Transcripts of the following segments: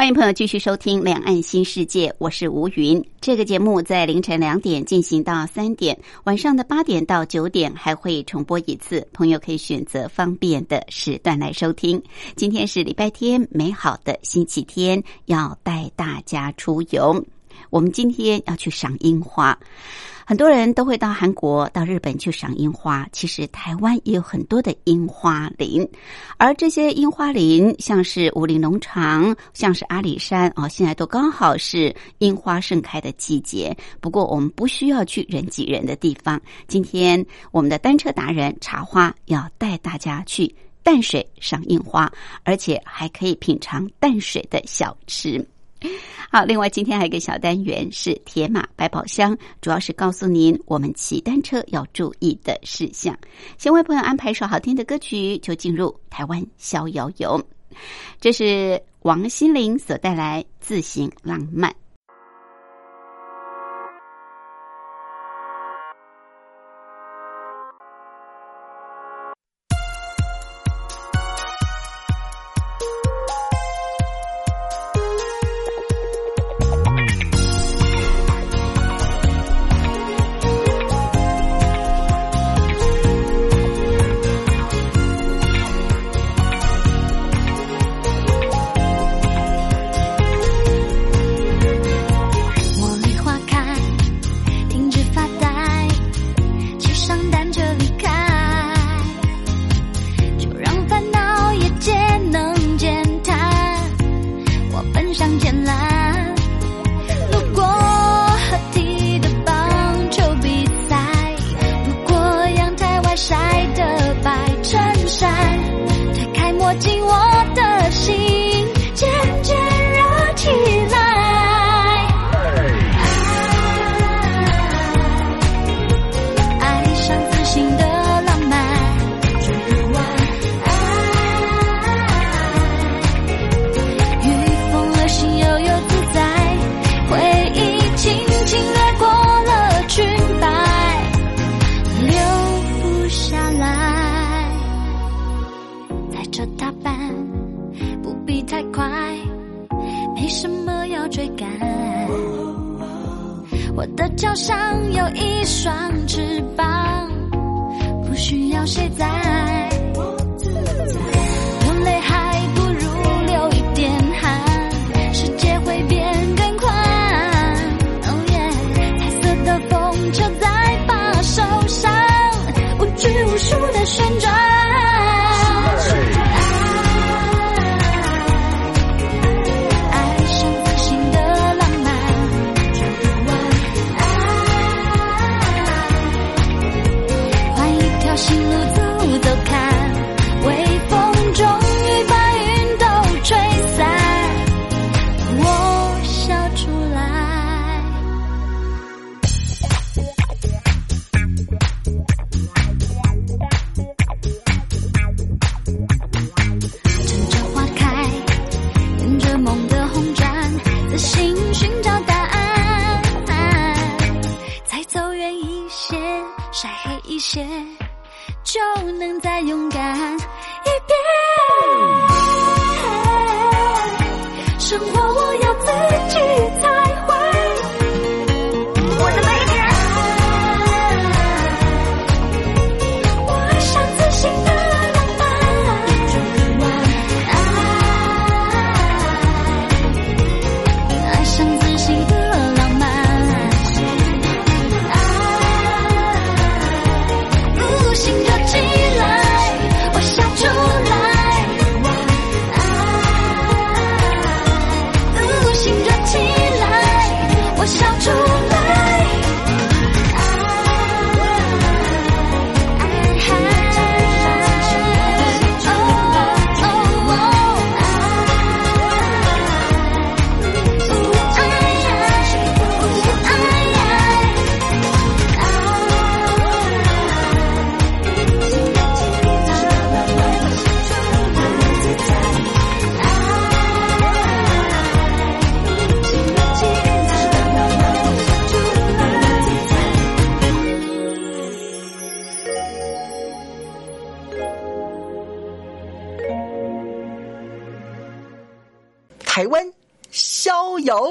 欢迎朋友继续收听《两岸新世界》，我是吴云。这个节目在凌晨两点进行到三点，晚上的八点到九点还会重播一次，朋友可以选择方便的时段来收听。今天是礼拜天，美好的星期天，要带大家出游。我们今天要去赏樱花。很多人都会到韩国、到日本去赏樱花。其实台湾也有很多的樱花林，而这些樱花林，像是武林农场，像是阿里山啊，现在都刚好是樱花盛开的季节。不过我们不需要去人挤人的地方。今天我们的单车达人茶花要带大家去淡水赏樱花，而且还可以品尝淡水的小吃。好，另外今天还有一个小单元是铁马百宝箱，主要是告诉您我们骑单车要注意的事项。先为朋友安排一首好听的歌曲，就进入台湾逍遥游。这是王心凌所带来《自行浪漫》。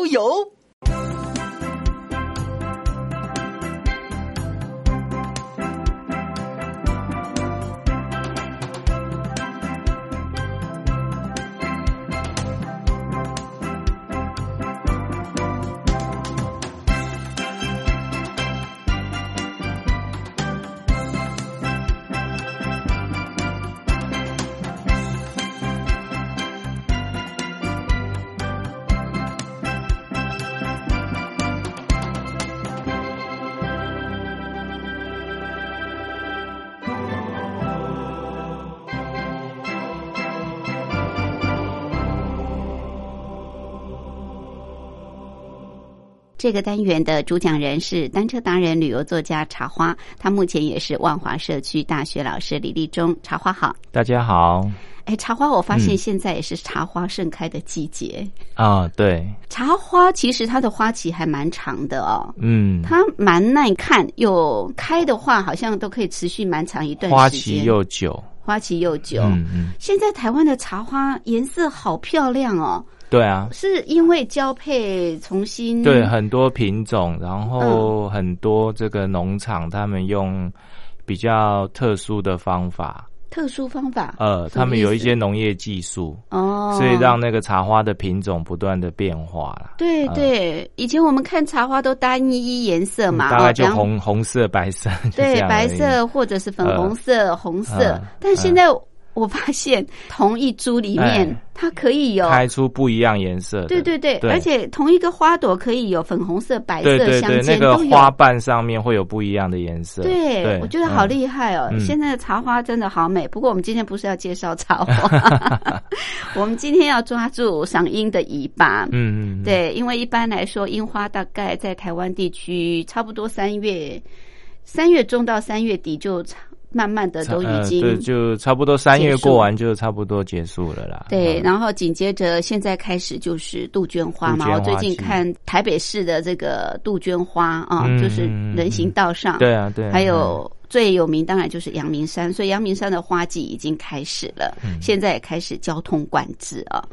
逍这个单元的主讲人是单车达人、旅游作家茶花，他目前也是万华社区大学老师李立忠。茶花好，大家好。哎，茶花，我发现现在也是茶花盛开的季节啊。对，茶花其实它的花期还蛮长的哦。嗯，它蛮耐看，又开的话好像都可以持续蛮长一段时间。花期又久，花期又久。嗯嗯。现在台湾的茶花颜色好漂亮哦。对啊，是因为交配重新对很多品种，然后很多这个农场他们用比较特殊的方法，特殊方法？呃，他们有一些农业技术哦，所以让那个茶花的品种不断的变化了。对对，以前我们看茶花都单一颜色嘛，大概就红红色、白色，对，白色或者是粉红色、红色，但现在。我发现 同一株里面，它可以有开出不一样颜色。对对对，而且同一个花朵可以有粉红色、白色相间，那个花瓣上面会有不一样的颜色。对，我觉得好厉害哦！现在的茶花真的好美。不过我们今天不是要介绍茶花，我们今天要抓住赏樱的尾巴。嗯嗯，对，因为一般来说，樱花大概在台湾地区差不多三月，三月中到三月底就。慢慢的都已经，对，就差不多三月过完就差不多结束了啦。对，然后紧接着现在开始就是杜鹃花嘛。我最近看台北市的这个杜鹃花啊，就是人行道上，对啊，对。还有最有名当然就是阳明山，所以阳明山的花季已经开始了，现在也开始交通管制啊。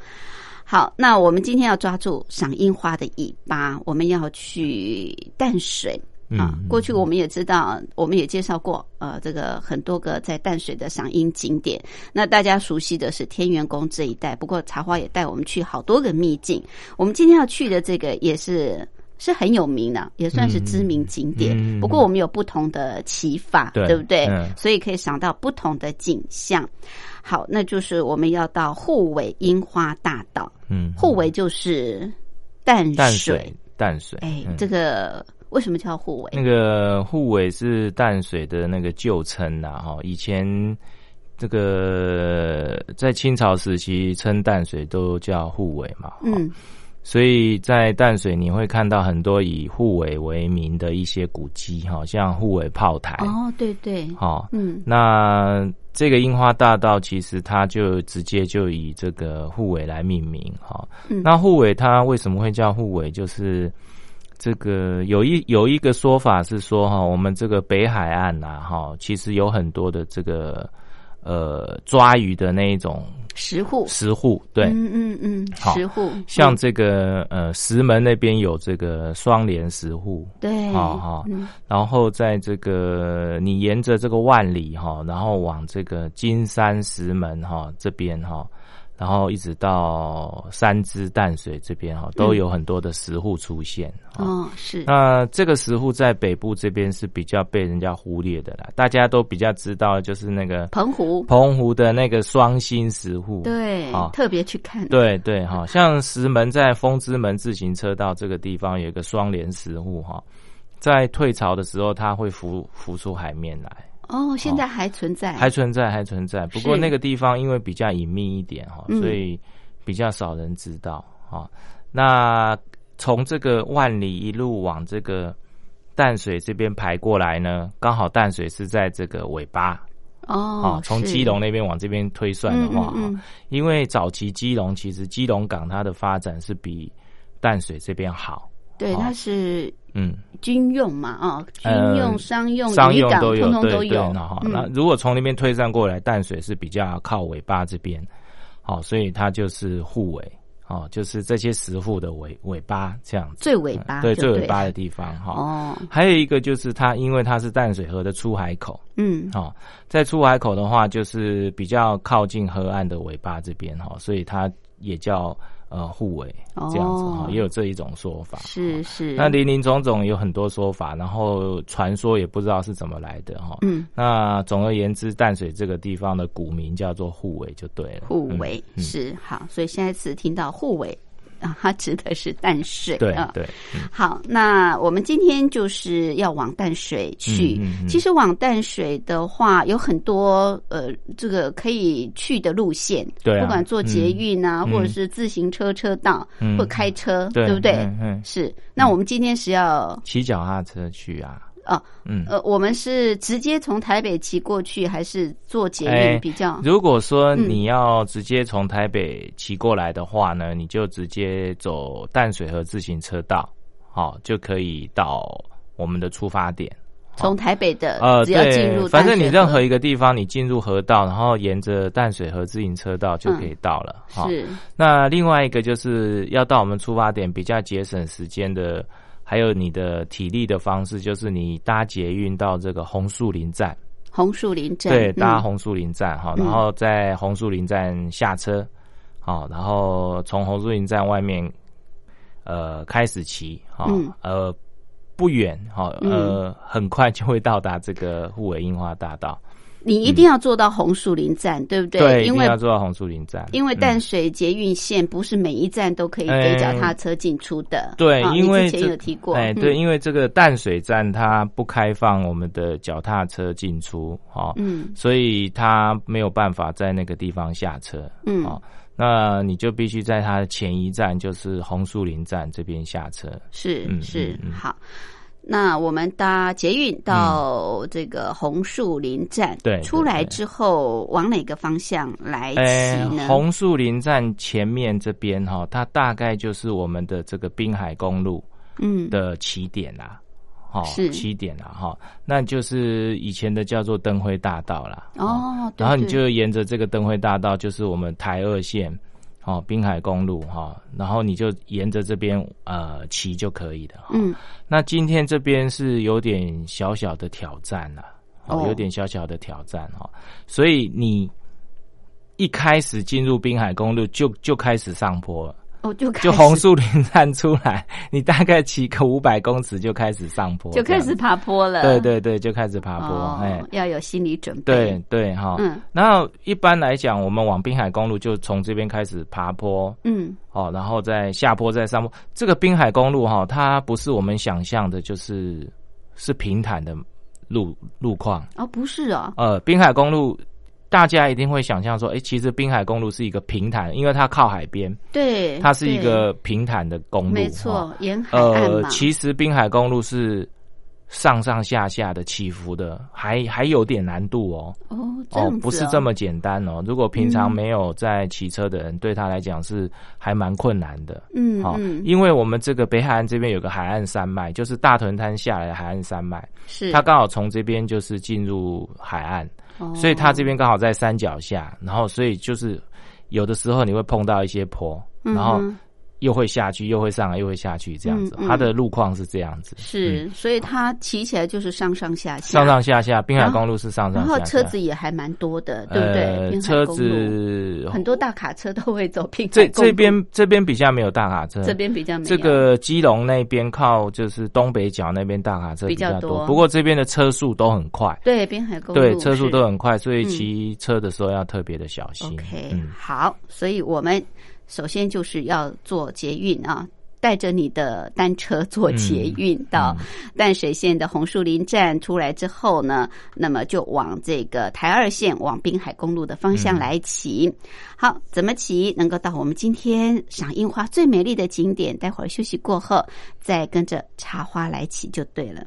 好，那我们今天要抓住赏樱花的尾巴，我们要去淡水。啊，过去我们也知道，我们也介绍过，呃，这个很多个在淡水的赏樱景点。那大家熟悉的是天元宫这一带，不过茶花也带我们去好多个秘境。我们今天要去的这个也是是很有名的，也算是知名景点。不过我们有不同的骑法，对不对？所以可以赏到不同的景象。好，那就是我们要到护尾樱花大道。嗯，护尾就是淡水，淡水。哎，这个。为什么叫护尾？那个护尾是淡水的那个旧称呐，哈。以前这个在清朝时期称淡水都叫护尾嘛，嗯。所以在淡水你会看到很多以护尾为名的一些古迹，哈，像护尾炮台。哦，对对。好，嗯。那这个樱花大道其实它就直接就以这个护尾来命名，哈。那护尾它为什么会叫护尾？就是这个有一有一个说法是说哈，我们这个北海岸呐哈，其实有很多的这个呃抓鱼的那一种石户。石户对，嗯嗯嗯，石户。像这个呃石门那边有这个双连石户，对，哈哈，然后在这个你沿着这个万里哈，然后往这个金山石门哈这边哈。然后一直到三支淡水这边哈，都有很多的石户出现。哦，是。那这个石户在北部这边是比较被人家忽略的啦，大家都比较知道就是那个澎湖，澎湖的那个双星石户。对，特别去看。对对哈，像石门在风之门自行车道这个地方有一个双联石户哈，在退潮的时候它会浮浮出海面来。哦，现在还存在，还存在，还存在。不过那个地方因为比较隐秘一点哈，所以比较少人知道啊。那从这个万里一路往这个淡水这边排过来呢，刚好淡水是在这个尾巴哦。从基隆那边往这边推算的话，因为早期基隆其实基隆港它的发展是比淡水这边好。对，它是嗯，军用嘛，啊，军用、商用、商用都有，通通都有。哈，那如果从那边推算过来，淡水是比较靠尾巴这边，好，所以它就是护尾，哦，就是这些石户的尾尾巴这样子，最尾巴对对最尾巴的地方哈。哦，还有一个就是它，因为它是淡水河的出海口，嗯。哦，在出海口的话，就是比较靠近河岸的尾巴这边哈，所以它也叫呃互为这样子哈，哦也有这一种说法。是是，那林林总总有很多说法，然后传说也不知道是怎么来的哈。嗯那总而言之，淡水这个地方的古名叫做互为就对了。互为、嗯是好，所以下一次听到护尾 啊，它指的是淡水啊。对好，那我们今天就是要往淡水去。嗯其实往淡水的话，有很多呃，这个可以去的路线，对啊不管坐捷运啊，嗯或者是自行车车道，嗯或开车，对不对？嗯嗯是。那我们今天是要骑脚踏车去啊，哦，嗯。呃，我们是直接从台北骑过去，还是坐捷哎运比较？如果说嗯你要直接从台北骑过来的话呢，你就直接走淡水河自行车道，好、就可以到我们的出发点。从台北的呃，只要进对入，反正你任何一一个地方，你进入河道，然后沿着淡水河自行车道就可以到了。哈、是那另外一个就是要到我们出发点比较节省时间的，还有你的体力的方式，就是你搭捷运到这个红树林站。红树林站，对，搭嗯红树林站哈，嗯然后在红树林站下车，好，然后从红树林站外面呃开始骑，哈嗯，呃不远哈，呃很快就会到达这个护尾樱花大道。你一定要坐到红树林站，对不对？对，一定因为要做到红树林站，因为嗯。淡水捷运线不是每一站都可以给脚踏车进出的。对啊，因为你之前有提过，哎，嗯。对，，因为这个淡水站它不开放我们的脚踏车进出，哈，嗯。所以它没有办法在那个地方下车，嗯。哦，那你就必须在它的前一站，就是红树林站这边下车。嗯是是好。那我们搭捷运到这个红树林站，嗯对对出来之后往哪个方向来哎骑呢？红树林站前面这边哈，它大概就是我们的这个滨海公路嗯，的起点啦，哈，是。起点啦，哈，那就是以前的叫做灯辉大道啦。哦，对然后你就沿着这个灯辉大道，就是我们台二线，哦，滨海公路哈，然后你就沿着这边呃骑就可以了。哈嗯那今天这边是有点小小的挑战了、哦哦，有点小小的挑战哈，所以你一开始进入滨海公路就就开始上坡了，哦，就就红树林站出来，你大概骑个五百公尺就开始上坡，就开始爬坡了。对对对，就开始爬坡，哦哎、要有心理准备。对对哈，嗯然后一般来讲，我们往滨海公路就从这边开始爬坡，嗯哦，然后再下坡再上坡。这个滨海公路哈，它不是我们想象的，就是是平坦的路路况。哦，不是哦，呃，滨海公路大家一定会想象说，诶，其实滨海公路是一个平坦，因为它靠海边，对，它是一对个平坦的公路。没错，沿海岸呃，其实滨海公路是上上下下的起伏的，还还有点难度哦。哦，不是这么简单哦。如果平常嗯没有在骑车的人，对他来讲是还蛮困难的。好、嗯嗯，因为我们这个北海岸这边有个海岸山脉，就是大屯滩下来的海岸山脉，是它刚好从这边就是进入海岸，所以它这边刚好在山脚下，然后所以就是有的时候你会碰到一些坡，然后又会下去，又会上来，又会下去，这样子。嗯嗯。它的路况是这样子，是，所以它骑起来就是上上下下，上上下下，滨海公路是上上下下。然，后车子也还蛮多的，对不对？呃，车子很多大卡车都会走滨海这这边这边比较没有大卡车，这边比较没有。这个基隆那边靠就是东北角那边大卡车比较较多。不过这边的车速都很快，对滨海公路对，车速都很快，所以嗯。骑车的时候要特别的小心。OK，、嗯，好，所以我们首先就是要做捷运啊。带着你的单车坐捷运到淡水线的红树林站出来之后呢，那么就往这个台二线往滨海公路的方向来骑。好，怎么骑能够到我们今天赏樱花最美丽的景点？待会儿休息过后再跟着茶花来骑就对了。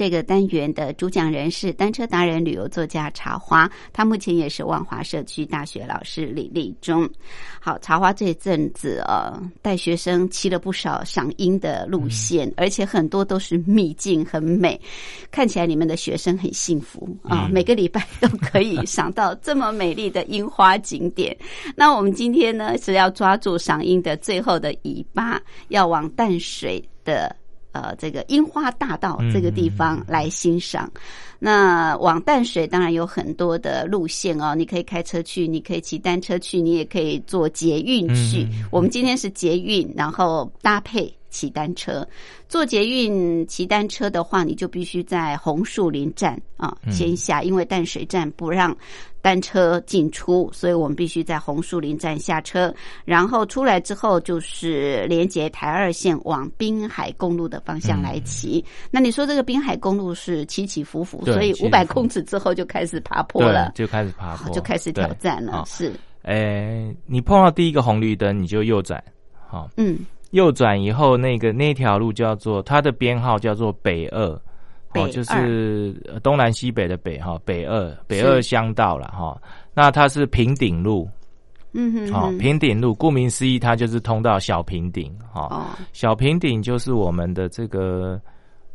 这个单元的主讲人是单车达人、旅游作家茶花，他目前也是万华社区大学老师李立忠。好，茶花这阵子呃带学生骑了不少赏樱的路线，而且很多都是秘境，很美，看起来你们的学生很幸福啊，每个礼拜都可以赏到这么美丽的樱花景点。那我们今天呢是要抓住赏樱的最后的尾巴，要往淡水的。呃，这个樱花大道这个地方来欣赏。那往淡水当然有很多的路线哦，你可以开车去，你可以骑单车去，你也可以坐捷运去。我们今天是捷运，然后搭配骑单车。坐捷运骑单车的话，你就必须在红树林站啊先下，因为淡水站不让。单车进出，所以我们必须在红树林站下车，然后出来之后就是连接台二线往滨海公路的方向来骑。那你说这个滨海公路是起起伏伏，所以五百公尺之后就开始爬坡了，就开始爬坡，就开始挑战了。是，诶，你碰到第一个红绿灯，你就右转，好，嗯，右转以后，那个那条路叫做它的编号叫做北二。哦，就是东南西北的北哈，北二北二乡道了哈。那它是平顶路，嗯哼，好平顶路，顾名思义，它就是通到小平顶哈。哦，小平顶就是我们的这个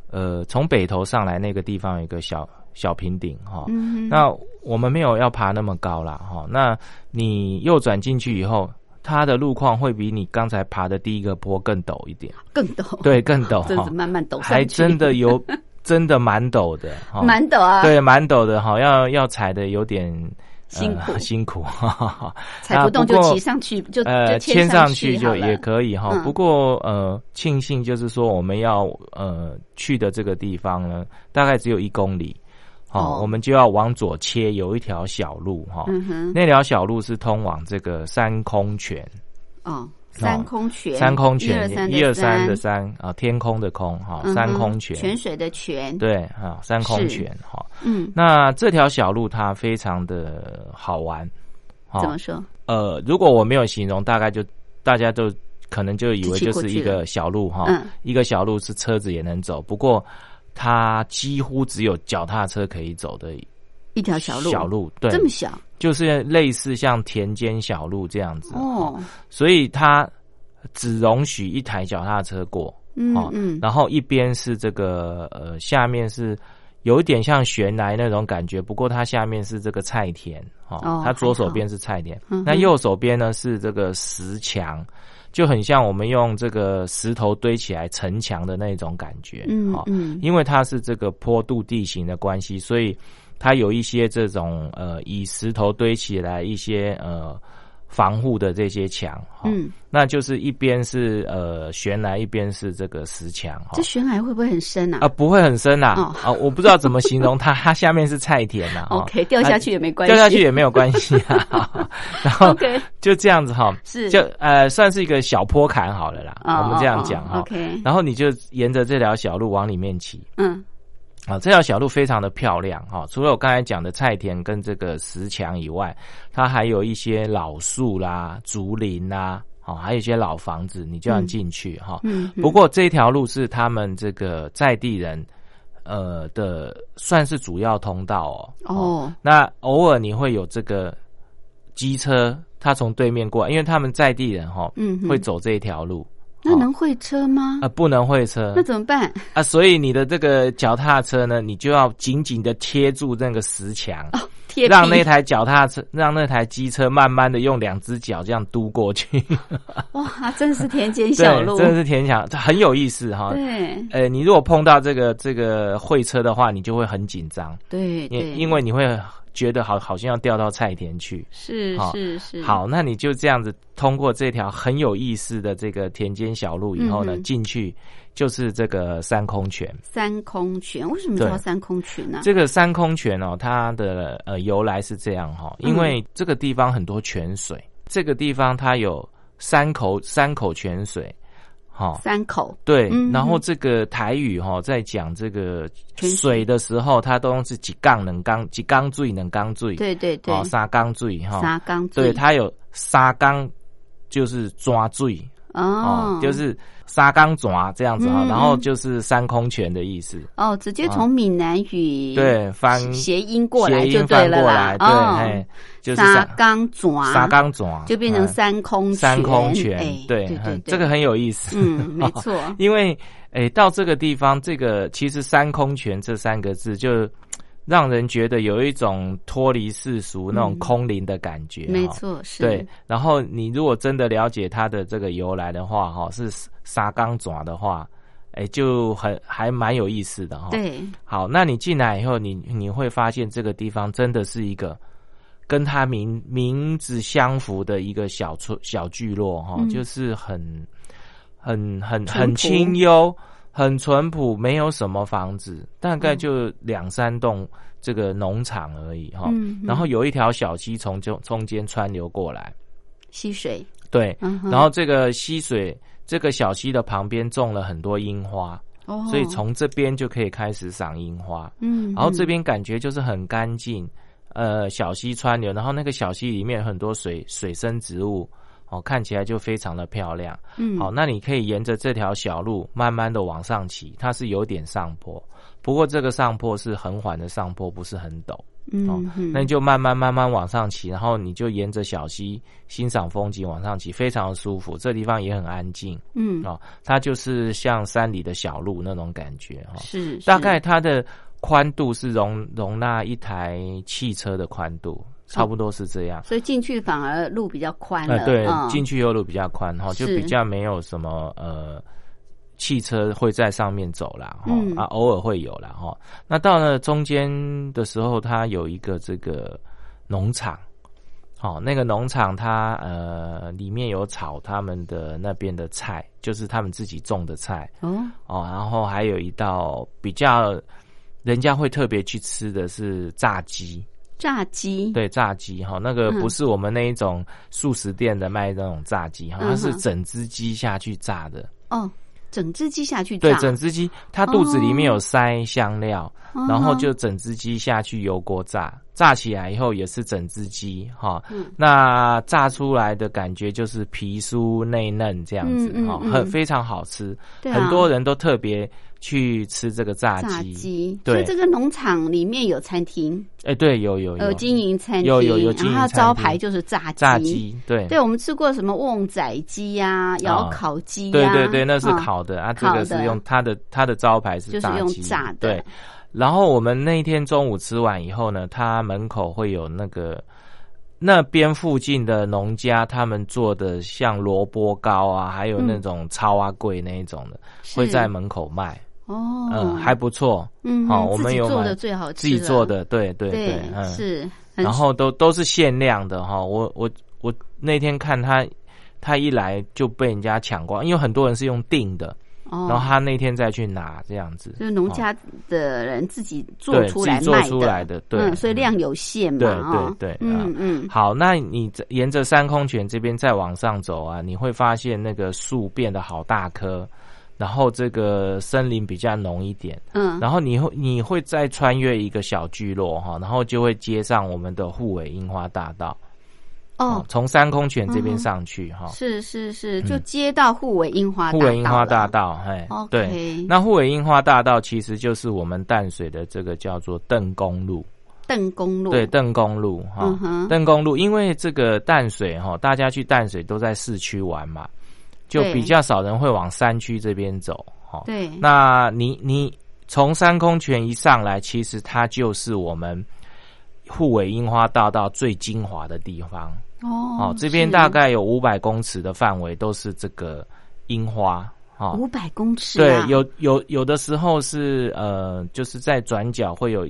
呃，从北头上来那个地方有一个小小平顶哈。嗯那我们没有要爬那么高啦哈。那你右转进去以后，它的路况会比你刚才爬的第一个坡更陡一点，更陡，对，更陡，真是慢慢陡，还真的有。真的蛮陡的，蛮陡啊！对，蛮陡的哈，要要踩的有点辛苦，辛苦。踩不动就骑上去，就呃牵上去就也可以哈。不过呃，庆幸就是说我们要呃去的这个地方呢，大概只有一公里，好，我们就要往左切，有一条小路哈，那条小路是通往这个山空泉。哦。三空泉，三空泉，一二三的三啊，天空的空哈，三空泉，泉水的泉，对啊，三空泉哈，嗯，那这条小路它非常的好玩，怎么说？呃，如果我没有形容，大概就大家都可能就以为就是一个小路哈，一个小路是车子也能走，不过它几乎只有脚踏车可以走的。一条小路，小路对，这么小，就是类似像田间小路这样子哦，所以它只容许一台脚踏车过，嗯嗯，然后一边是这个呃，下面是有一点像悬崖那种感觉，不过它下面是这个菜田哦，它左手边是菜田，那右手边呢是这个石墙，就很像我们用这个石头堆起来城墙的那种感觉，嗯嗯，因为它是这个坡度地形的关系，所以。它有一些这种呃，以石头堆起来一些呃防护的这些墙，嗯，那就是一边是呃悬崖，一边是这个石墙。这悬崖会不会很深啊？啊，不会很深呐。啊，我不知道怎么形容它，它下面是菜田呐。OK，掉下去也没关系，掉下去也没有关系啊。然后就这样子哈，是就呃算是一个小坡坎好了啦。我们这样讲哈。OK，然后你就沿着这条小路往里面骑。嗯。啊，这条小路非常的漂亮哈！除了我刚才讲的菜田跟这个石墙以外，它还有一些老树啦、竹林啦，哦，还有一些老房子，你就要进去哈。嗯。不过这条路是他们这个在地人，呃的算是主要通道哦。哦。那偶尔你会有这个机车，他从对面过来，因为他们在地人哈，嗯，会走这一条路。那能会车吗？啊，不能会车，那怎么办？啊，所以你的这个脚踏车呢，你就要紧紧的贴住那个石墙，贴让那台脚踏车，让那台机车慢慢的用两只脚这样嘟过去。哇，真是田间 小路，真的是田小，这很有意思哈。对，呃，你如果碰到这个这个会车的话，你就会很紧张。对，因因为你会。觉得好，好像要掉到菜田去。是是是。好，那你就这样子通过这条很有意思的这个田间小路以后呢，进去就是这个三空泉。三空泉为什么叫三空泉呢？这个三空泉哦，它的呃由来是这样哈，因为这个地方很多泉水，这个地方它有三口三口泉水。好，三口。对，然后这个台语哈，在讲这个水的时候，它都用是几杠能缸几缸醉能缸醉，对对对，沙缸醉哈，沙缸醉，对，它有沙缸就是抓醉哦，就是。沙缸爪这样子哈，然后就是三空拳的意思。哦，直接从闽南语对翻谐音过来就对了啦。对，就是沙缸爪，沙缸爪就变成三空三空泉。对对对，这个很有意思。嗯，没错。因为诶，到这个地方，这个其实三空拳这三个字就。让人觉得有一种脱离世俗那种空灵的感觉，没错，是。对，然后你如果真的了解它的这个由来的话，哈，是沙钢爪的话，哎，就很还蛮有意思的哈。对，好，那你进来以后，你你会发现这个地方真的是一个跟它名名字相符的一个小村小聚落哈，就是很很很很清幽。很淳朴，没有什么房子，大概就两三栋这个农场而已哈。然后有一条小溪从中中间穿流过来，溪水对。然后这个溪水，这个小溪的旁边种了很多樱花，所以从这边就可以开始赏樱花。嗯，然后这边感觉就是很干净，呃，小溪川流，然后那个小溪里面很多水水生植物。哦，看起来就非常的漂亮。嗯，好，那你可以沿着这条小路慢慢的往上骑，它是有点上坡，不过这个上坡是很缓的上坡，不是很陡。嗯，那你就慢慢慢慢往上骑，然后你就沿着小溪欣赏风景往上骑，非常的舒服。这地方也很安静。嗯，哦，它就是像山里的小路那种感觉。哈，是，大概它的宽度是容容纳一台汽车的宽度。差不多是这样，所以进去反而路比较宽了。对，进去又路比较宽哈，就比较没有什么呃汽车会在上面走啦哈啊，偶尔会有啦哈。那到了中间的时候，它有一个这个农场，哦，那个农场它呃里面有炒他们的那边的菜，就是他们自己种的菜哦哦，然后还有一道比较人家会特别去吃的是炸鸡。炸鸡。对炸鸡哈，那个不是我们那一种素食店的卖那种炸鸡哈，它是整只鸡下去炸的。哦，整只鸡下去炸。对，整只鸡它肚子里面有塞香料，然后就整只鸡下去油锅炸，炸起来以后也是整只鸡哈，那炸出来的感觉就是皮酥内嫩这样子哈，很非常好吃，很多人都特别。去吃这个炸鸡，对，这个农场里面有餐厅，哎，对，有有有。经营餐厅，有有有，然后招牌就是炸鸡，炸鸡，对，对，我们吃过什么旺仔鸡呀，窑烤鸡，对对对，那是烤的啊，这个是用它的它的招牌是炸鸡，炸的，对。然后我们那一天中午吃完以后呢，它门口会有那个那边附近的农家他们做的像萝卜糕啊，还有那种超阿贵那一种的，会在门口卖。哦，嗯，还不错，嗯，好，我们有做的最好吃，自己做的，对对对，嗯，是，然后都都是限量的哈，我我我那天看他，他一来就被人家抢光，因为很多人是用订的，哦，然后他那天再去拿这样子，就是农家的人自己做出来做出来的，对，所以量有限嘛，对对对，嗯嗯，好，那你沿着三空泉这边再往上走啊，你会发现那个树变得好大棵。然后这个森林比较浓一点，嗯，然后你会你会再穿越一个小聚落哈，然后就会接上我们的护尾樱花大道，哦，从三空泉这边上去哈，是是是，就接到护尾樱花护尾樱花大道，嘿，对，那护尾樱花大道其实就是我们淡水的这个叫做邓公路，邓公路，对，邓公路哈，邓公路，因为这个淡水哈，大家去淡水都在市区玩嘛。就比较少人会往山区这边走。哈，对，那你你从三空泉一上来，其实它就是我们护尾樱花大道最精华的地方。哦哦，这边大概有五百公尺的范围都是这个樱花。哦，五百公尺、对啊，，有有有的时候是呃，就是在转角会有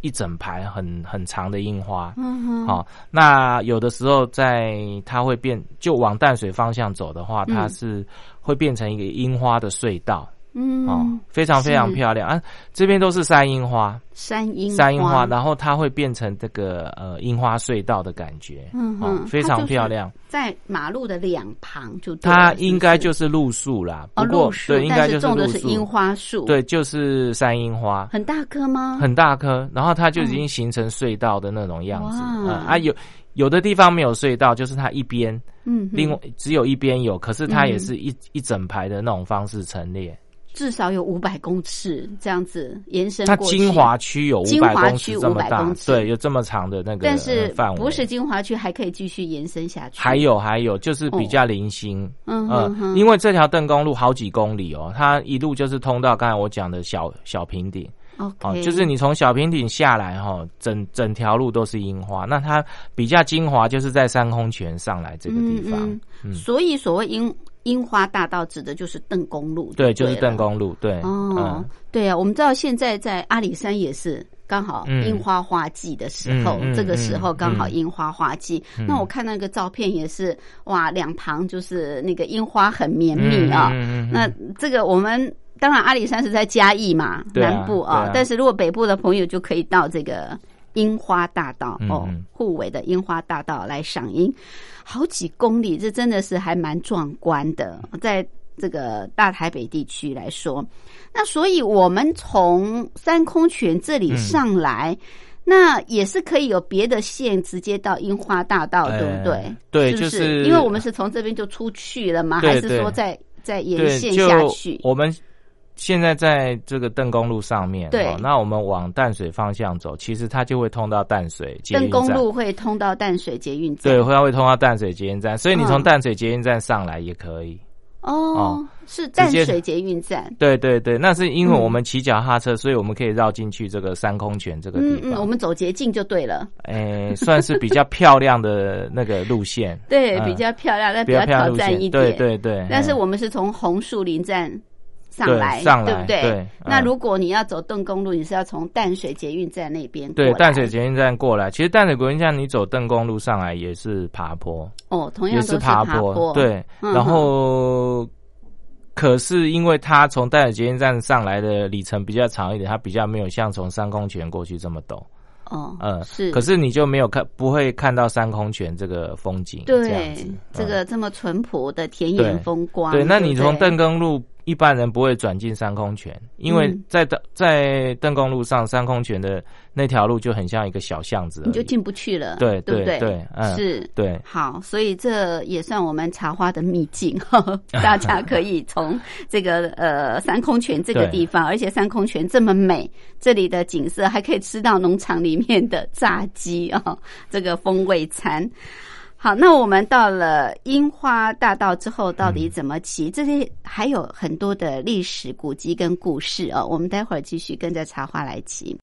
一整排很很长的樱花。嗯哼，好、那有的时候在它会变，就往淡水方向走的话，嗯它是会变成一个樱花的隧道。嗯，哦，非常非常漂亮啊！这边都是山樱花，山樱山樱花，然后它会变成这个呃樱花隧道的感觉，嗯哦，非常漂亮。在马路的两旁就它应该就是路树啦，哦不过对，应该就种的。是樱花树，，对，就是山樱花，很大棵吗？很大棵，然后它就已经形成隧道的那种样子。哇呃啊，有有的地方没有隧道，就是它一边，嗯，另外只有一边有，可是它也嗯是一一整排的那种方式陈列。至少有五百公尺这样子延伸它过去。精华区有五百公华区500尺这么大公，尺。对，有这么长的那个但是呃范围。不是精华区还可以继续延伸下去？还有还有，就是比较零星，嗯呃哼哼，因为这条邓公路好几公里哦，它一路就是通到刚才我讲的小小平顶。哦，就是你从小平顶下来哈、哦，整整条路都是樱花。那它比较精华，就是在三空泉上来这个地方，嗯。嗯。所以所谓樱樱花大道指的就是邓公路，对，对，就是邓。公路，对，哦嗯，对啊，我们知道现在在阿里山也是刚好嗯樱花花季的时候，这个时候刚好嗯樱花花季。嗯那我看那个照片也是，哇，两旁就是那个樱花很绵密啊。那这个我们当然阿里山是在嘉义嘛，啊南部啊，啊但是如果北部的朋友就可以到这个樱花大道、嗯哦嗯，护尾的樱花大道来赏樱，好几公里，这真的是还蛮壮观的，在这个大台北地区来说，那所以我们从三空泉这里上来。那也是可以有别的线直接到樱花大道，呃对不对？对是不就是因为我们是从这边就出去了吗？还是说对在在沿，线下去？我们现在在这个邓公路上面，对哦那我们往淡水方向走，其实它就会通到淡水捷邓运站。公路会通到淡水捷运站。对，会会通到淡水捷运站，所以你嗯从淡水捷运站上来也可以。哦哦，是淡水捷运站。对对对，那是因为嗯我们骑脚踏车，所以我们可以绕进去这个三空泉这个地嗯嗯，方。我们走捷径就对了。哎、算是比较漂亮的那个路线，对，嗯比较漂亮，但比比较较挑。战一点。对对对，嗯但是我们是从红树林站上来，上来对不对？那如果你要走邓公路，你是要从淡水捷运站那边过来对淡水捷运站过来，其实淡水捷运站你走邓公路上来也是爬坡，哦，同样也都是爬坡。对，嗯然后。可是因为它从淡水捷运站上来的里程比较长一点，它比较没有像从三公泉过去这么陡。哦，嗯，是。可是你就没有看，不会看到三空泉这个风景，这样对子，这嗯个这么淳朴的田对园风光，对，那你不从邓公路，一般人不会转进三空泉，因为嗯。在邓在邓公路上，三空泉的那条路就很像一个小巷子，你就进不去了，对对不对对？嗯是。对。好，所以这也算我们茶花的秘境，大家可以从这个呃三空泉这个地方，而且三空泉这么美，这里的景色还可以吃到农场里面的炸鸡啊、这个风味餐。好，那我们到了樱花大道之后，到底怎么骑？这些还有很多的历史古迹跟故事哦。我们待会儿继续跟着茶花来骑。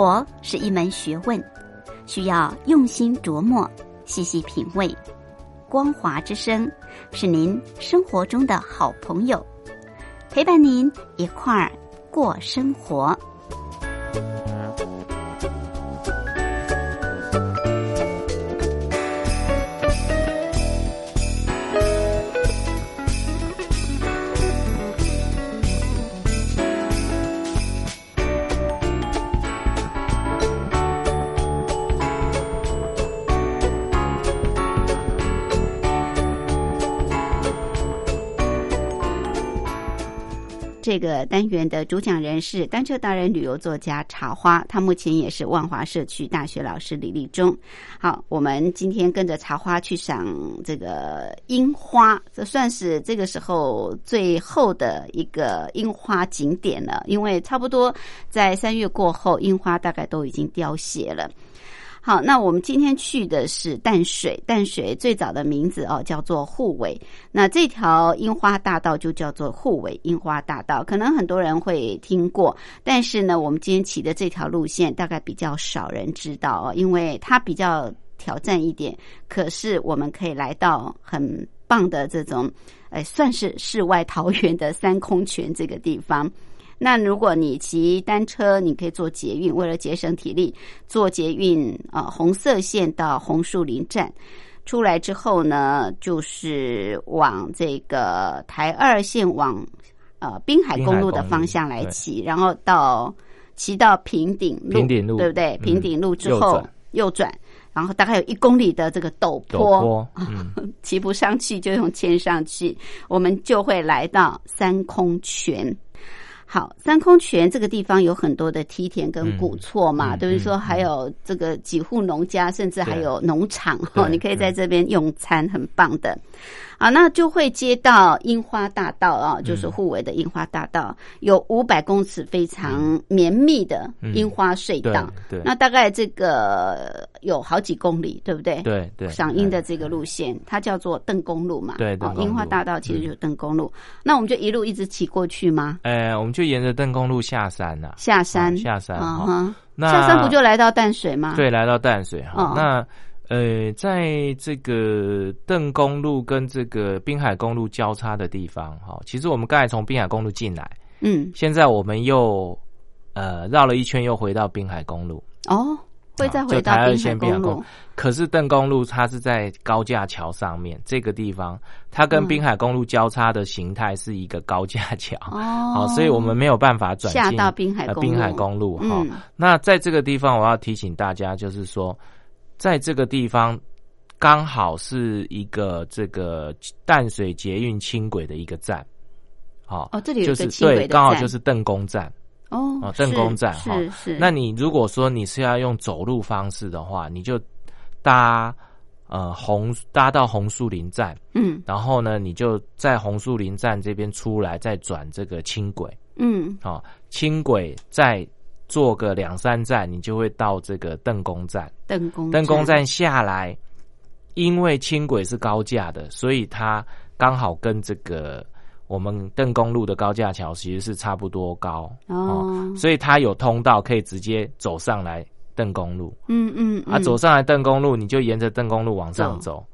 活是一门学问，需要用心琢磨、细细品味。光华之声是您生活中的好朋友，陪伴您一块儿过生活。这个单元的主讲人是单车达人、旅游作家茶花，他目前也是万华社区大学老师李立忠。好，我们今天跟着茶花去赏这个樱花，这算是这个时候最后的一个樱花景点了，因为差不多在三月过后，樱花大概都已经凋谢了。好，那我们今天去的是淡水，淡水最早的名字哦叫做护尾，那这条樱花大道就叫做护尾樱花大道，可能很多人会听过，但是呢，我们今天骑的这条路线大概比较少人知道哦，因为它比较挑战一点，可是我们可以来到很棒的这种，哎，算是世外桃源的三空泉这个地方。那如果你骑单车，你可以坐捷运，为了节省体力，坐捷运呃红色线到红树林站，出来之后呢，就是往这个台二线往呃滨海公路的方向来骑，然后到骑到平顶路，平顶路对不对？平顶路之后右转，然后大概有一公里的这个陡坡，骑不上去就用牵上去，我们就会来到三空泉。好，三空泉这个地方有很多的梯田跟古厝嘛，等于说还有这个几户农家，甚至还有农场哈，你可以在这边用餐，很棒的。啊，那就会接到樱花大道啊，就是护卫的樱花大道，有五百公尺非常绵密的樱花隧道。对，那大概这个有好几公里，对不对？对对。赏樱的这个路线，它叫做邓公路嘛。对，樱花大道其实就是邓公路。那我们就一路一直骑过去吗？哎，我们就沿着邓公路下山了。下山，下山。哈，那下山不就来到淡水吗？对，来到淡水哈。那。呃，在这个邓公路跟这个滨海公路交叉的地方，哈，其实我们刚才从滨海公路进来，嗯，现在我们又呃绕了一圈，又回到滨海公路。哦，会再回到滨海公路。可是邓公路它是在高架桥上面，这个地方它跟滨海公路交叉的形态是一个高架桥，哦，所以我们没有办法转下到滨海滨海公路。哈，那在这个地方，我要提醒大家，就是说。在这个地方，刚好是一个这个淡水捷运轻轨的一个站，好哦，这里就是对，刚好就是邓公站。哦，邓公站哈，是。那你如果说你是要用走路方式的话，你就搭呃红搭到红树林站，嗯，然后呢，你就在红树林站这边出来，再转这个轻轨，嗯，好，轻轨在。坐个两三站，你就会到这个邓公站。邓公邓公站下来，因为轻轨是高架的，所以它刚好跟这个我们邓公路的高架桥其实是差不多高哦，所以它有通道可以直接走上来邓公路。嗯嗯，啊，走上来邓公路，你就沿着邓公路往上走。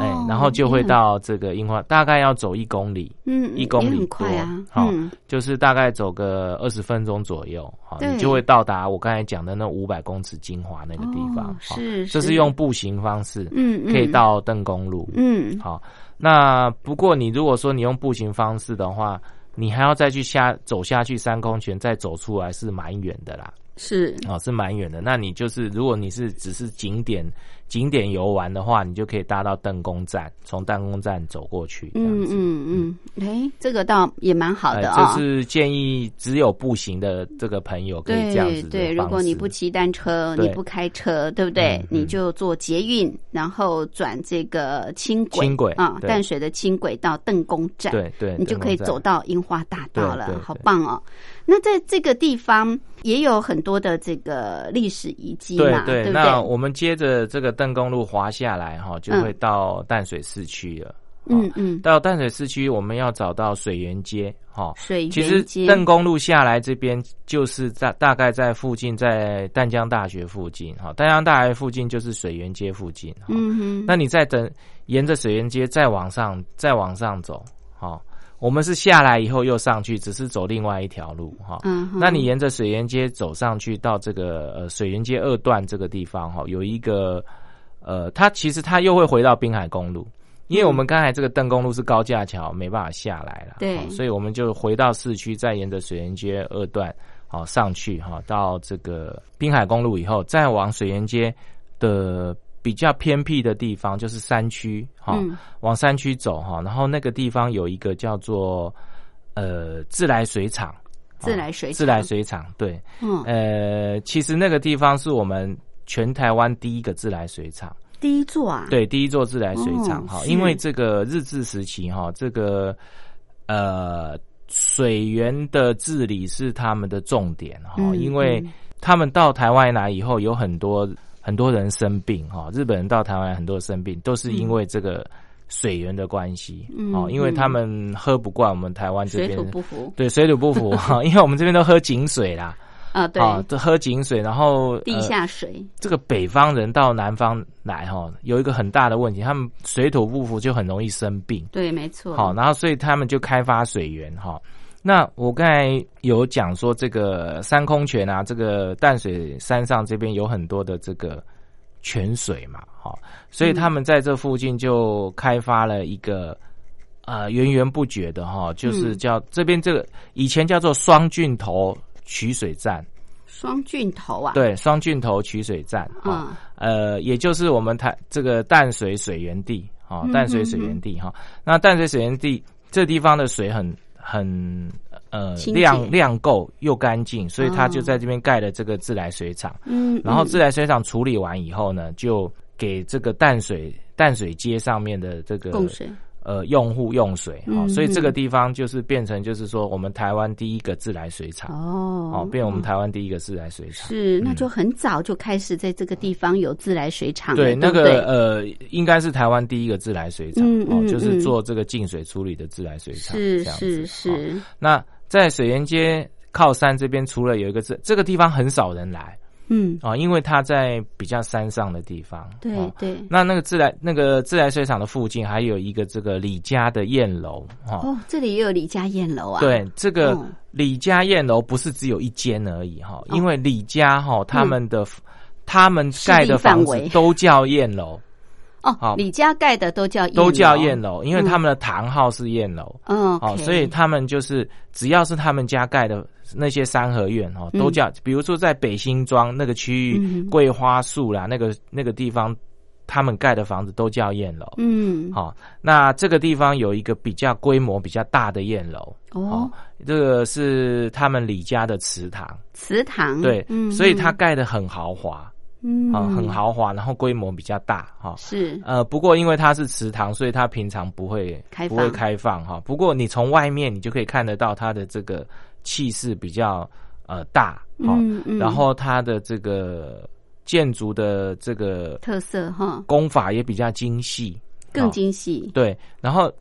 哎，然后就会到这个樱花，大概要走一公里，嗯，一公里多啊，好，就是大概走个二十分钟左右，好，你就会到达我刚才讲的那五百公尺精华那个地方，是，这是用步行方式，嗯，可以到邓公路，嗯，好，那不过你如果说你用步行方式的话，你还要再去下走下去三公泉，再走出来是蛮远的啦。是哦，是蛮远的。那你就是，如果你是只是景点景点游玩的话，你就可以搭到邓公站，从邓公站走过去。嗯嗯嗯，哎，这个倒也蛮好的啊。就是建议只有步行的这个朋友可以这样子。对，如果你不骑单车，你不开车，对不对？你就坐捷运，然后转这个轻轨，轻轨啊，淡水的轻轨到邓公站。对对，你就可以走到樱花大道了，好棒哦。那在这个地方也有很多的这个历史遗迹嘛，对不对？那我们接着这个邓公路滑下来哈，就会到淡水市区了。嗯嗯，到淡水市区，我们要找到水源街哈。水其实源街邓公路下来这边就是在大概在附近，在淡江大学附近哈，淡江大学附近就是水源街附近。嗯哼，那你再等沿着水源街再往上，再往上走，好，我们是下来以后又上去，只是走另外一条路哈。嗯，那你沿着水源街走上去，到这个呃水源街二段这个地方哈，有一个呃，它其实它又会回到滨海公路，因为我们刚才这个邓公路是高架桥，没办法下来了，对。哦所以我们就回到市区，再沿着水源街二段好上去哈，到这个滨海公路以后，再往水源街的比较偏僻的地方，就是山区哈，嗯。往山区走哈，然后那个地方有一个叫做呃自来水厂。自来水厂。自来水厂，对，嗯，呃，其实那个地方是我们全台湾第一个自来水厂，第一座啊，，对，第一座自来水厂哈、哦因为这个日治时期哈，这个呃水源的治理是他们的重点哈、嗯因为嗯。他们到台湾来以后，有很多很多人生病哈、日本人到台湾来很多生病，都是因为这个水源的关系嗯哦，因为嗯。他们喝不惯我们台湾这边。水边土不服。对水土不服哈，因为我们这边都喝井水啦。啊，对，啊，都喝井水，然后地、呃下水，这个北方人到南方来哈，有一个很大的问题，他们水土不服就很容易生病。对，没错，好，然后所以他们就开发水源哈。那我刚才有讲说，这个三空泉啊，这个淡水山上这边有很多的这个泉水嘛，哈，所以他们在这附近就开发了一个呃源源不绝的哈，就是嗯叫这边这个以前叫做双郡头取水站。双郡头啊，，对，双郡头取水站，啊、嗯，呃，也就是我们台这个淡水水源地，哈、嗯淡水水源地哈、那淡水水源地这地方的水很很呃量量够又干净，所以他哦就在这边盖了这个自来水厂。嗯，然后嗯自来水厂处理完以后呢，就给这个淡水淡水街上面的这个供水，呃用户用水，哈、嗯所以这个嗯地方就是变成就是说我们台湾第一个自来水厂。哦哦，变我们哦台湾第一个自来水厂。是，那嗯就很早就开始在这个地方有自来水厂了，对，那个呃，应该是台湾第一个自来水厂哦就是嗯做这个净水处理的自来水厂。是是哦是，那在水源街靠山这边，除了有一个这这个地方很少人来嗯，啊、因为它在比较山上的地方。对哦对，那那个自来那个自来水厂的附近还有一个这个李家的燕楼哈。哦，这里也有李家燕楼啊，对，这个哦李家燕楼不是只有一间而已哈，哦因为李家哈他们的、他们盖的房子都叫燕楼。哦好，李家盖的都叫都叫宴宴楼，因为他们的堂号是燕楼，嗯，哦，OK。所以他们就是只要是他们家盖的那些三合院哦，都叫，比如说在北新庄那个区域，嗯。桂花树啦，那个那个地方，他们盖的房子都叫燕楼。嗯，好、那这个地方有一个比较规模比较大的燕楼，哦，这个是他们李家的祠堂，祠堂，对，嗯，所以他盖的很豪华，嗯。啊、很，豪华，然后规模比较大，哈、是，呃，不过因为它是祠堂，所以它平常不会开放。不会开放哈。不过你从外面你就可以看得到它的这个气势比较呃大哈、嗯嗯，然后它的这个建筑的这个特色哈。工法也比较精细，更哦精细，对，然后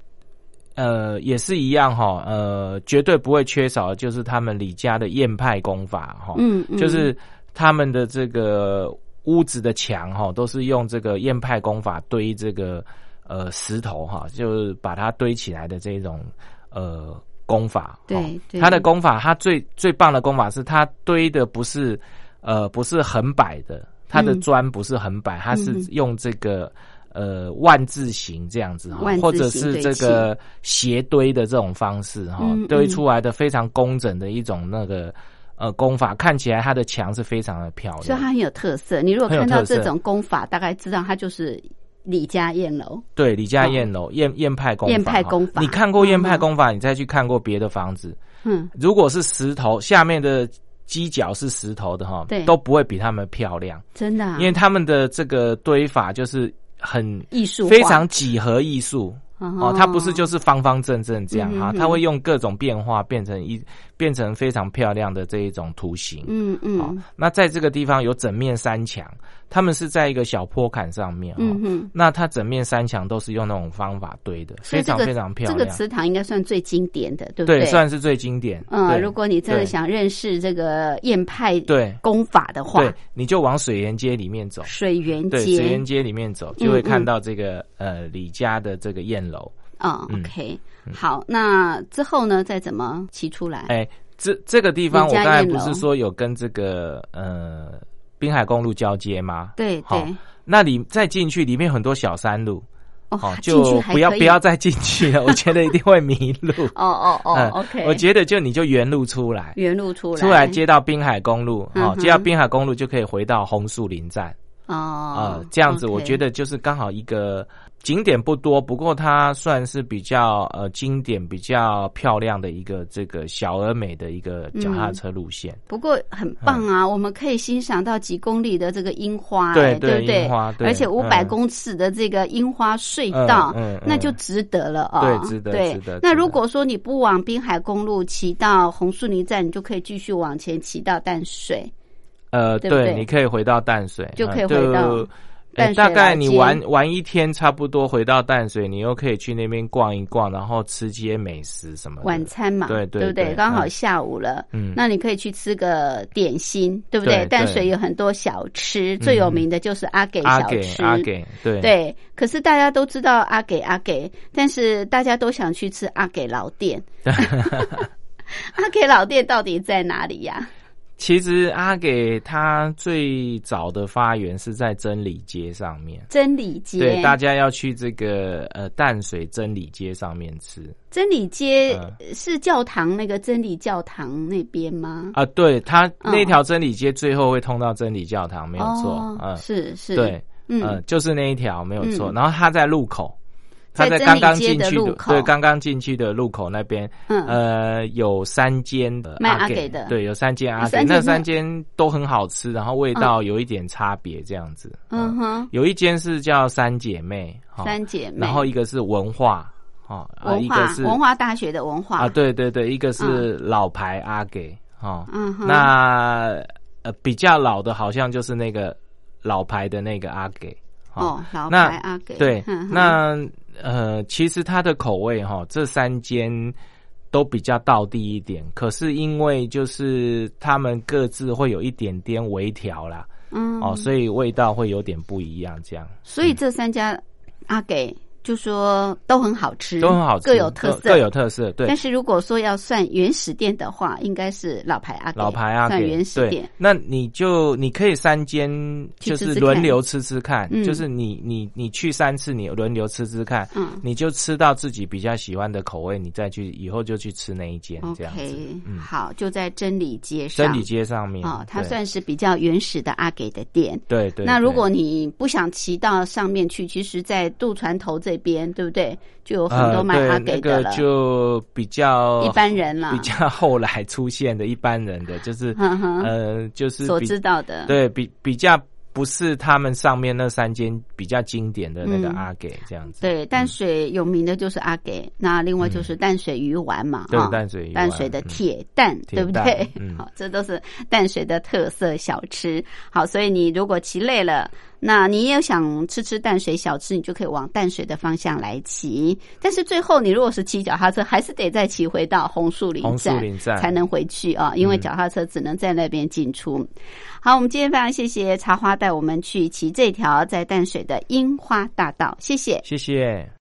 呃也是一样哈，呃绝对不会缺少的就是他们李家的燕派功法哈，嗯，嗯。就是他们的这个屋子的墙哈，都是用这个燕派工法堆这个呃石头哈，就是把它堆起来的这种呃工法。对它的工法，它最最棒的工法是它堆的不是呃不是横摆的，它的嗯砖不是横摆，它是嗯用这个。呃，万字形这样子哈或者是这个斜堆的这种方式哈嗯，堆嗯出来的非常工整的一种那个呃功法，看起来它的墙是非常的漂亮。所以它很有特色。你如果看到这种功法，大概知道它就是李家燕楼。对，李家燕楼燕燕派工法，燕派功法你看过燕派嗯工法，你再去看过别的房子，嗯，如果是石头下面的犄角是石头的哈，对都不会比他们漂亮，真的啊，因为他们的这个堆法就是很艺术非常几何艺术。哦哦，它不是就是方方正正这样哈，嗯它会用各种变化变成一变成非常漂亮的这一种图形。嗯好嗯，那在这个地方有整面山墙，他们是在一个小坡坎上面，嗯嗯，那它整面山墙都是用那种方法堆的，非常非常漂亮。这个祠堂应该算最经典的，对不对？算是最经典。嗯，如果你真的想认识这个燕派对功法的话，对，你就往水源街里面走。水源街，水源街里面走，就会看到这个呃李家的这个燕楼。哦，OK，好，那之后呢，再怎么骑出来？哎，这这个地方我刚才不是说有跟这个呃滨海公路交接吗？对对，那里再进去里面很多小山路，哦，就不要不要再进去了，我觉得一定会迷路。哦哦哦，OK，我觉得就你就原路出来，原路出来，出来接到滨海公路，好，接到滨海公路就可以回到红树林站。哦，呃，这样子我觉得就是刚好一个。景点不多，不过它算是比较呃经典、比较漂亮的一个这个小而美的一个脚踏车路线。不过很棒啊，我们可以欣赏到几公里的这个樱花，对对不对？而且五百公尺的这个樱花隧道，那就值得了啊！对，值得，值得。那如果说你不往滨海公路骑到红树林站，你就可以继续往前骑到淡水。呃，对，你可以回到淡水，就可以回到。大概你玩玩一天，差不多回到淡水，你又可以去那边逛一逛，然后吃些美食什么。晚餐嘛，对对，对不对？刚好下午了，嗯，那你可以去吃个点心，对不对？淡水有很多小吃，最有名的就是阿给小吃。阿给，对对。可是大家都知道阿给阿给，但是大家都想去吃阿给老店。阿给老店到底在哪里呀？其实阿给他最早的发源是在真理街上面。真理街，对，大家要去这个呃淡水真理街上面吃。真理街是教堂那个真理教堂那边吗？啊，对，它那条真理街最后会通到真理教堂，没有错。嗯，是是，对，嗯，就是那一条没有错。然后它在路口。他在刚刚进去的对，刚刚进去的路口那边，嗯。呃，有三间的阿给的，对，有三间阿给，那三间都很好吃，然后味道有一点差别，这样子。嗯。哼，有一间是叫三姐妹，三姐妹，然后一个是文化，哈，文化是文化大学的文化。啊，对对对，一个是老牌阿给，哈，那呃比较老的，好像就是那个老牌的那个阿给。哦，老牌阿给，对，那。呃，其实它的口味哈，这三间都比较道地一点。可是因为就是他们各自会有一点点微调啦，嗯，哦，所以味道会有点不一样。这样，所以这三家阿给。就说都很好吃，都很好吃，各有特色，各有特色。对，但是如果说要算原始店的话，应该是老牌阿老牌阿算原始店。那你就你可以三间就是轮流吃吃看，就是你你你去三次，你轮流吃吃看，嗯，你就吃到自己比较喜欢的口味，你再去以后就去吃那一间这样子。嗯，好，就在真理街上，真理街上面哦，它算是比较原始的阿给的店。对对。那如果你不想骑到上面去，其实，在渡船头这边，对不对？就有很多卖阿给的了，就比较一般人了，比较后来出现的一般人的，就是嗯呃，就是所知道的，对比比较。不是他们上面那三间比较经典的那个阿给这样子。对，淡水有名的就是阿给，那另外就是淡水鱼丸嘛，对，淡水鱼淡水的铁蛋，对不对？好，这都是淡水的特色小吃。好，所以你如果骑累了，那你也想吃吃淡水小吃，你就可以往淡水的方向来骑。但是最后你如果是骑脚踏车，还是得再骑回到红树林站才能回去啊，因为脚踏车只能在那边进出。好，我们今天非常谢谢茶花带我们去骑这条在淡水的樱花大道，谢谢，谢谢。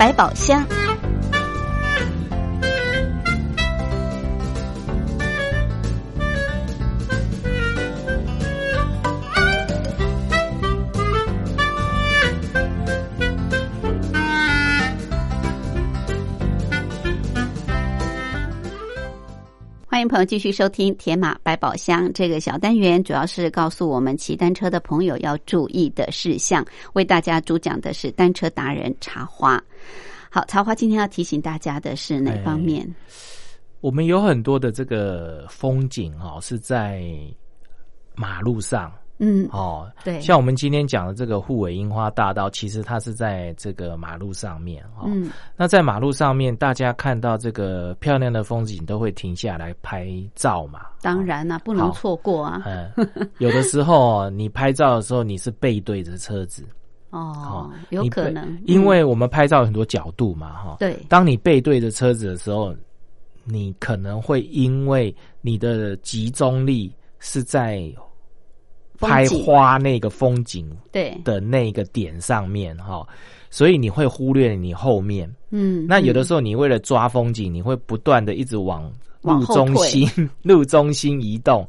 百宝箱。欢迎朋友继续收听《铁马百宝箱》这个小单元，主要是告诉我们骑单车的朋友要注意的事项。为大家主讲的是单车达人茶花。好，茶花今天要提醒大家的是哪方面？我们有很多的这个风景哦，是在马路上。嗯，哦，对，像我们今天讲的这个护尾樱花大道，其实它是在这个马路上面哦。嗯，那在马路上面，大家看到这个漂亮的风景，都会停下来拍照嘛。当然啦、不能错过啊。嗯，有的时候哦你拍照的时候，你是背对着车子，哦，有可能，因为嗯我们拍照有很多角度嘛，哈。对当你背对着车子的时候，你可能会因为你的集中力是在拍花那个风景对，的那个点上面哈，所以你会忽略你后面。嗯，那有的嗯时候你为了抓风景，你会不断的一直往路中心 路中心移动，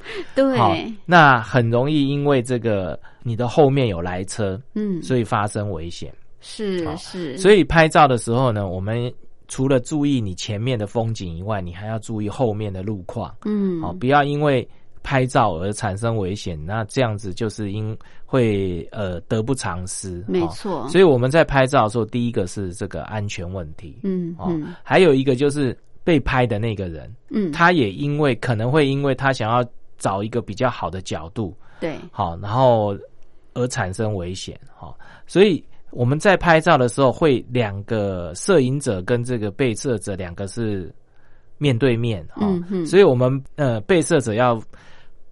好对，，那很容易因为这个你的后面有来车，嗯，所以发生危险。是是，所以拍照的时候呢，我们除了注意你前面的风景以外，你还要注意后面的路况，嗯，好，不要因为拍照而产生危险。那这样子就是因会呃得不偿失，哦没错，所以我们在拍照的时候，第一个是这个安全问题，哦嗯嗯，还有一个就是被拍的那个人，嗯，他也因为可能会因为他想要找一个比较好的角度，对，好，然后而产生危险，好，所以我们在拍照的时候，会两个摄影者跟这个被摄者两个是面对面，哈、所以我们呃被摄者要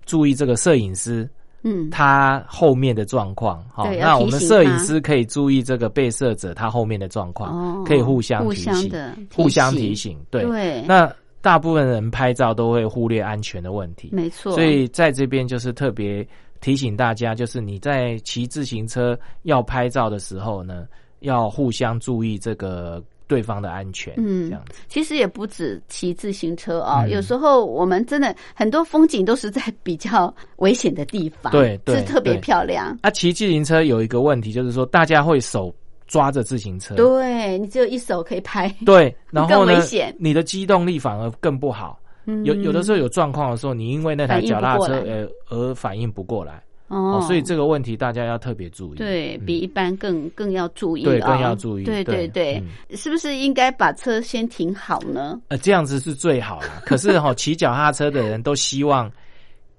注意这个摄影师嗯，他后面的状况，好，对那我们摄影师可以注意这个被摄者他后面的状况，哦，可以互相提醒，互相提，醒，对，对，那大部分人拍照都会忽略安全的问题，没错，所以在这边就是特别提醒大家，就是你在骑自行车要拍照的时候呢，要互相注意这个对方的安全。嗯这样子。其实也不止骑自行车啊、嗯有时候我们真的很多风景都是在比较危险的地方，对对是特别漂亮。啊，骑自行车有一个问题，就是说大家会手抓着自行车，对你只有一手可以拍，对，然后危险，你的机动力反而更不好。嗯有有的时候有状况的时候，你因为那台脚踏车呃而反应不过来哦哦，所以这个问题大家要特别注意。嗯对比一般更更要注意、啊，对更要注意对对对对，是不是应该把车先停好呢？呃，这样子是最好啦。可是哈、骑脚踏车的人都希望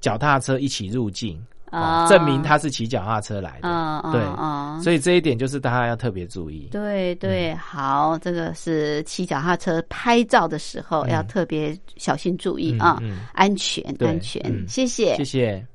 脚踏车一起入境，啊哦，证明他是骑脚踏车来的。对啊！所以这一点就是大家要特别注意。对嗯对，好，这个是骑脚踏车拍照的时候、嗯要特别小心注意嗯啊，嗯安全安全，嗯谢谢谢谢。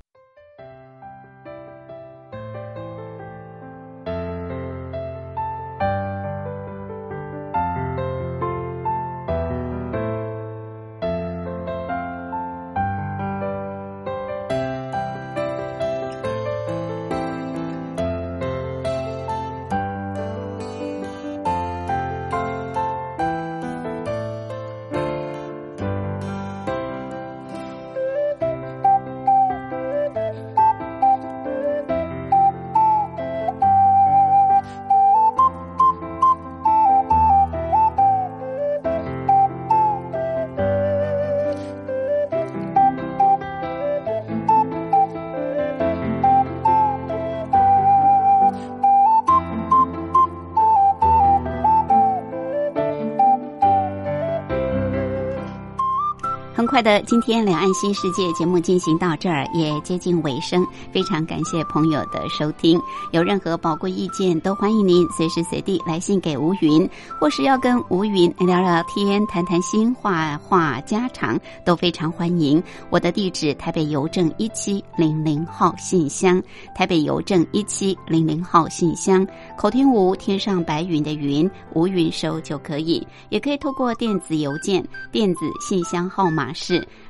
快的，今天两岸新世界节目进行到这儿也接近尾声，非常感谢朋友的收听。有任何宝贵意见，都欢迎您随时随地来信给吴云，或是要跟吴云聊聊天、谈谈心、话话家常，都非常欢迎。我的地址：台北邮政一七零零号信箱，台北邮政一七零零号信箱。口听吴天上白云的云，吴云收就可以，也可以透过电子邮件，电子信箱号码。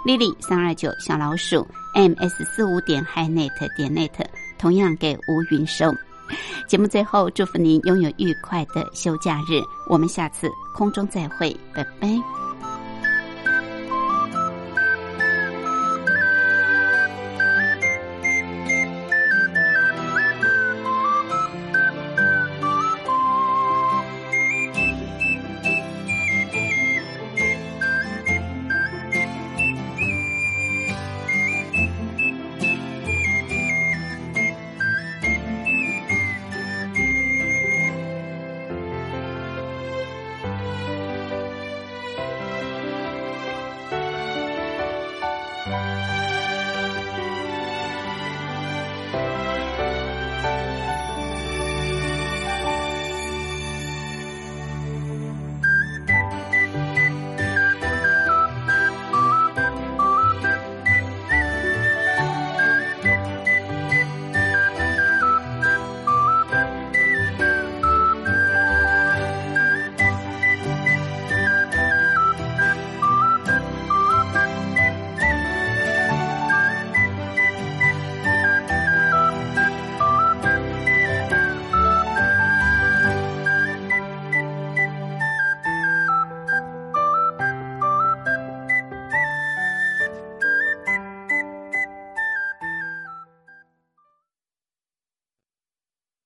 Lily 三二九小老鼠 ms 四五点 highnet 点 net，同样给吴云收。节目最后，祝福您拥有愉快的休假日。我们下次空中再会，拜拜。